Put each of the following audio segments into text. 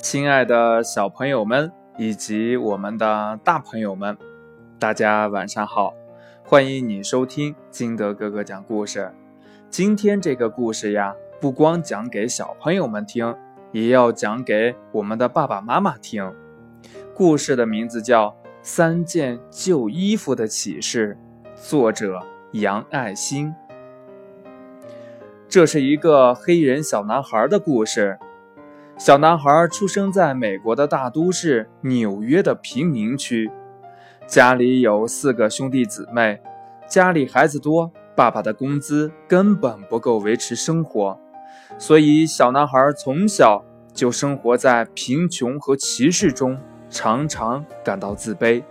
亲爱的小朋友们以及我们的大朋友们，大家晚上好！欢迎你收听金德哥哥讲故事。今天这个故事呀，不光讲给小朋友们听，也要讲给我们的爸爸妈妈听。故事的名字叫《三件旧衣服的启示》，作者杨爱新。这是一个黑人小男孩的故事。小男孩出生在美国的大都市纽约的贫民区，家里有四个兄弟姊妹，家里孩子多，爸爸的工资根本不够维持生活，所以小男孩从小就生活在贫穷和歧视中，常常感到自卑。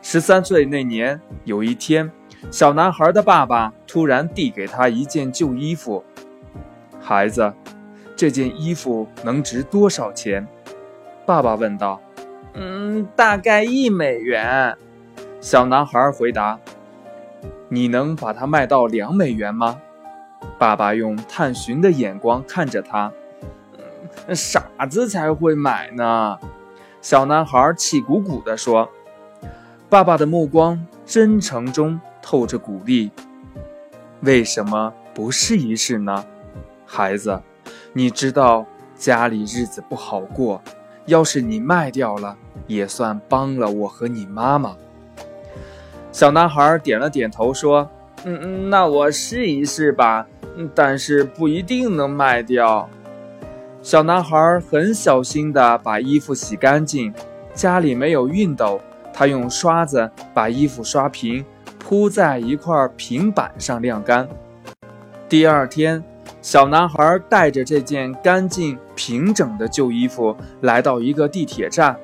十三岁那年，有一天。小男孩的爸爸突然递给他一件旧衣服，孩子，这件衣服能值多少钱？爸爸问道。嗯，大概一美元。小男孩回答。你能把它卖到两美元吗？爸爸用探寻的眼光看着他。傻子才会买呢。小男孩气鼓鼓地说。爸爸的目光真诚中。透着鼓励，为什么不试一试呢，孩子？你知道家里日子不好过，要是你卖掉了，也算帮了我和你妈妈。小男孩点了点头，说：“嗯嗯，那我试一试吧，但是不一定能卖掉。”小男孩很小心地把衣服洗干净，家里没有熨斗，他用刷子把衣服刷平。铺在一块平板上晾干。第二天，小男孩带着这件干净平整的旧衣服来到一个地铁站。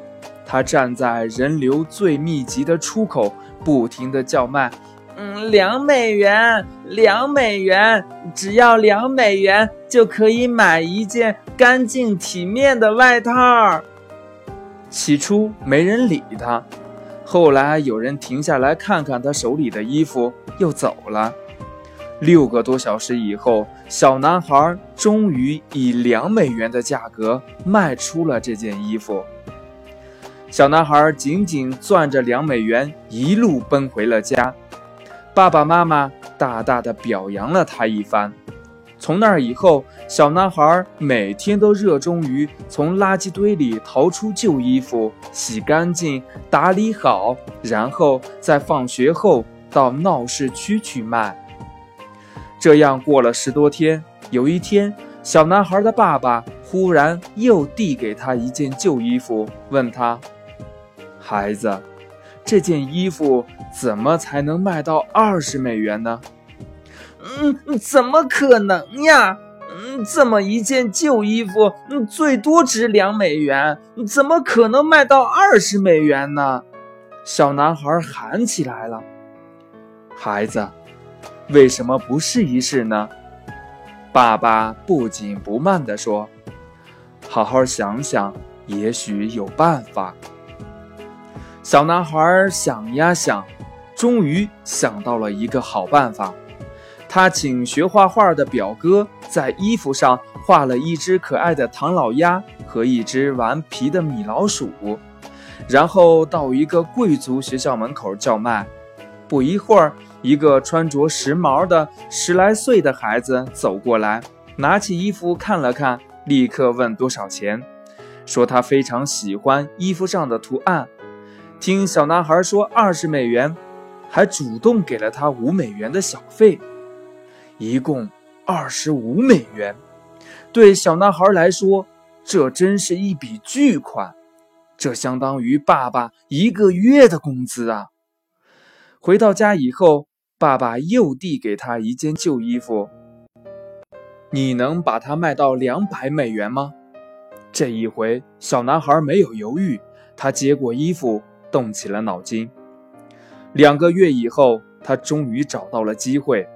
他站在人流最密集的出口，不停地叫卖：“嗯，两美元，两美元，只要两美元就可以买一件干净体面的外套。”起初没人理他。后来有人停下来看看他手里的衣服，又走了。六个多小时以后，小男孩终于以两美元的价格卖出了这件衣服。小男孩紧紧攥着两美元，一路奔回了家。爸爸妈妈大大的表扬了他一番。从那以后，小男孩每天都热衷于从垃圾堆里淘出旧衣服，洗干净、打理好，然后在放学后到闹市区去卖。这样过了十多天，有一天，小男孩的爸爸忽然又递给他一件旧衣服，问他：“孩子，这件衣服怎么才能卖到二十美元呢？”嗯，怎么可能呀？嗯，这么一件旧衣服，嗯，最多值两美元，怎么可能卖到二十美元呢？小男孩喊起来了。孩子，为什么不试一试呢？爸爸不紧不慢地说：“好好想想，也许有办法。”小男孩想呀想，终于想到了一个好办法。他请学画画的表哥在衣服上画了一只可爱的唐老鸭和一只顽皮的米老鼠，然后到一个贵族学校门口叫卖。不一会儿，一个穿着时髦的十来岁的孩子走过来，拿起衣服看了看，立刻问多少钱，说他非常喜欢衣服上的图案。听小男孩说二十美元，还主动给了他五美元的小费。一共二十五美元，对小男孩来说，这真是一笔巨款，这相当于爸爸一个月的工资啊！回到家以后，爸爸又递给他一件旧衣服：“你能把它卖到两百美元吗？”这一回，小男孩没有犹豫，他接过衣服，动起了脑筋。两个月以后，他终于找到了机会。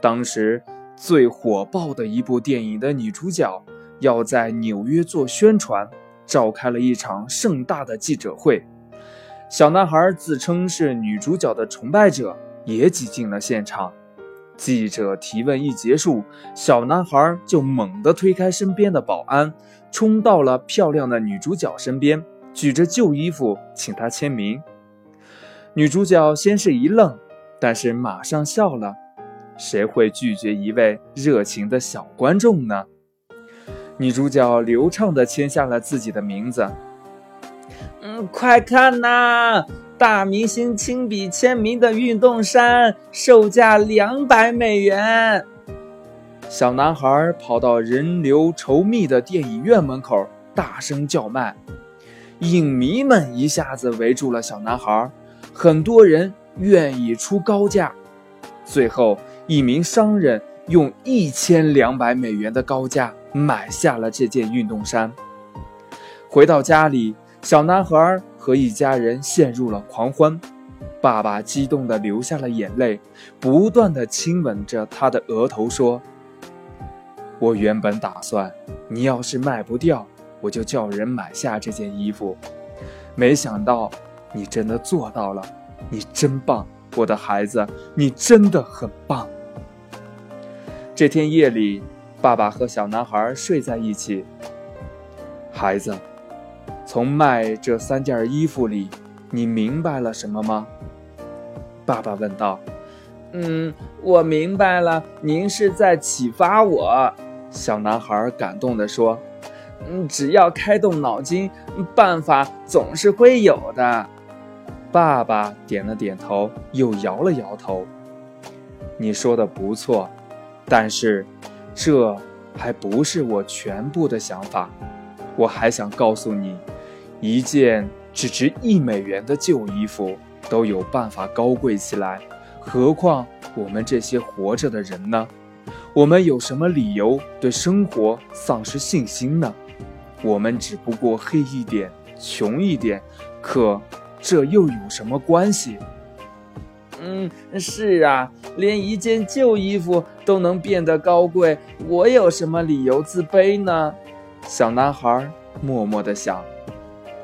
当时最火爆的一部电影的女主角要在纽约做宣传，召开了一场盛大的记者会。小男孩自称是女主角的崇拜者，也挤进了现场。记者提问一结束，小男孩就猛地推开身边的保安，冲到了漂亮的女主角身边，举着旧衣服请她签名。女主角先是一愣，但是马上笑了。谁会拒绝一位热情的小观众呢？女主角流畅地签下了自己的名字。嗯，快看呐！大明星亲笔签名的运动衫，售价两百美元。小男孩跑到人流稠密的电影院门口，大声叫卖。影迷们一下子围住了小男孩，很多人愿意出高价。最后，一名商人用一千两百美元的高价买下了这件运动衫。回到家里，小男孩。和一家人陷入了狂欢，爸爸激动地流下了眼泪，不断地亲吻着他的额头，说：“我原本打算，你要是卖不掉，我就叫人买下这件衣服。没想到你真的做到了，你真棒，我的孩子，你真的很棒。”这天夜里，爸爸和小男孩睡在一起，孩子。从卖这三件衣服里，你明白了什么吗？爸爸问道。嗯，我明白了，您是在启发我。小男孩感动地说。嗯，只要开动脑筋，办法总是会有的。爸爸点了点头，又摇了摇头。你说的不错，但是这还不是我全部的想法。我还想告诉你。一件只值一美元的旧衣服都有办法高贵起来，何况我们这些活着的人呢？我们有什么理由对生活丧失信心呢？我们只不过黑一点、穷一点，可这又有什么关系？嗯，是啊，连一件旧衣服都能变得高贵，我有什么理由自卑呢？小男孩默默地想。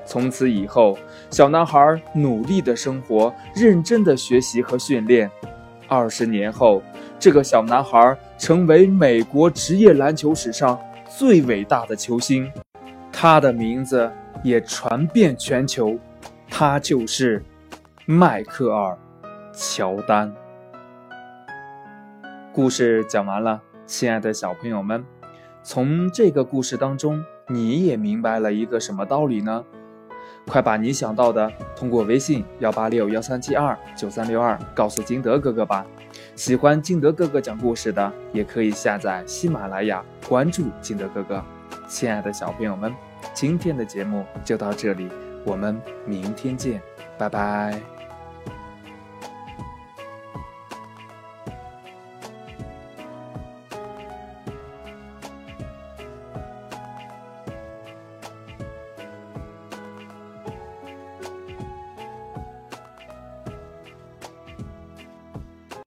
从此以后，小男孩努力的生活，认真的学习和训练。二十年后，这个小男孩成为美国职业篮球史上最伟大的球星，他的名字也传遍全球。他就是迈克尔·乔丹。故事讲完了，亲爱的小朋友们，从这个故事当中，你也明白了一个什么道理呢？快把你想到的通过微信幺八六幺三七二九三六二告诉金德哥哥吧。喜欢金德哥哥讲故事的，也可以下载喜马拉雅关注金德哥哥。亲爱的小朋友们，今天的节目就到这里，我们明天见，拜拜。